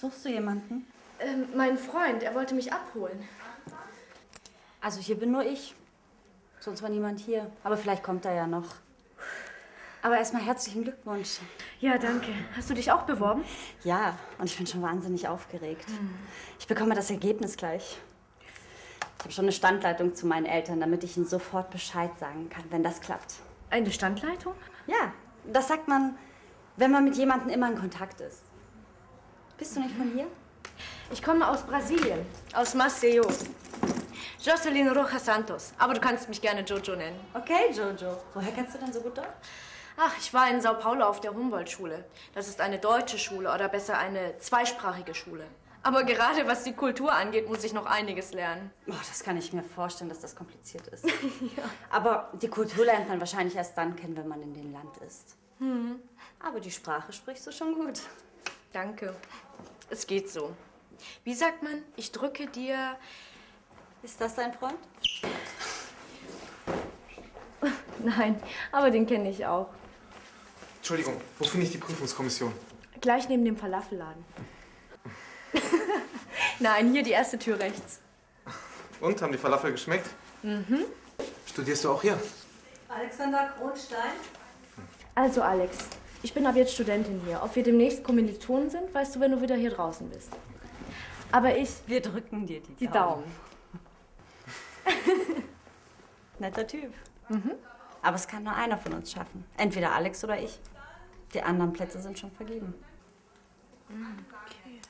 Suchst du jemanden? Ähm, mein Freund, er wollte mich abholen. Also hier bin nur ich. Sonst war niemand hier. Aber vielleicht kommt er ja noch. Aber erstmal herzlichen Glückwunsch. Ja, danke. Hast du dich auch beworben? Ja, und ich bin schon wahnsinnig aufgeregt. Ich bekomme das Ergebnis gleich. Ich habe schon eine Standleitung zu meinen Eltern, damit ich ihnen sofort Bescheid sagen kann, wenn das klappt. Eine Standleitung? Ja, das sagt man, wenn man mit jemandem immer in Kontakt ist. Bist du nicht von hier? Ich komme aus Brasilien, aus Maceió. Jocelyn Rojas Santos. Aber du kannst mich gerne Jojo nennen. Okay, Jojo. Woher kennst du denn so gut Deutsch? Ach, ich war in Sao Paulo auf der Humboldt-Schule. Das ist eine deutsche Schule oder besser eine zweisprachige Schule. Aber gerade was die Kultur angeht, muss ich noch einiges lernen. Oh, das kann ich mir vorstellen, dass das kompliziert ist. Aber die Kultur lernt man wahrscheinlich erst dann kennen, wenn man in dem Land ist. Aber die Sprache sprichst du schon gut. Danke. Es geht so. Wie sagt man, ich drücke dir. Ist das dein Freund? Nein, aber den kenne ich auch. Entschuldigung, wo finde ich die Prüfungskommission? Gleich neben dem Falafelladen. Nein, hier die erste Tür rechts. Und, haben die Falafel geschmeckt? Mhm. Studierst du auch hier? Alexander Kronstein? Also, Alex, ich bin ab jetzt Studentin hier. Ob wir demnächst Kommilitonen sind, weißt du, wenn du wieder hier draußen bist. Aber ich. Wir drücken dir die, Die Daumen. Netter Typ. Aber es kann nur einer von uns schaffen. Entweder Alex oder ich. Die anderen Plätze sind schon vergeben. Okay.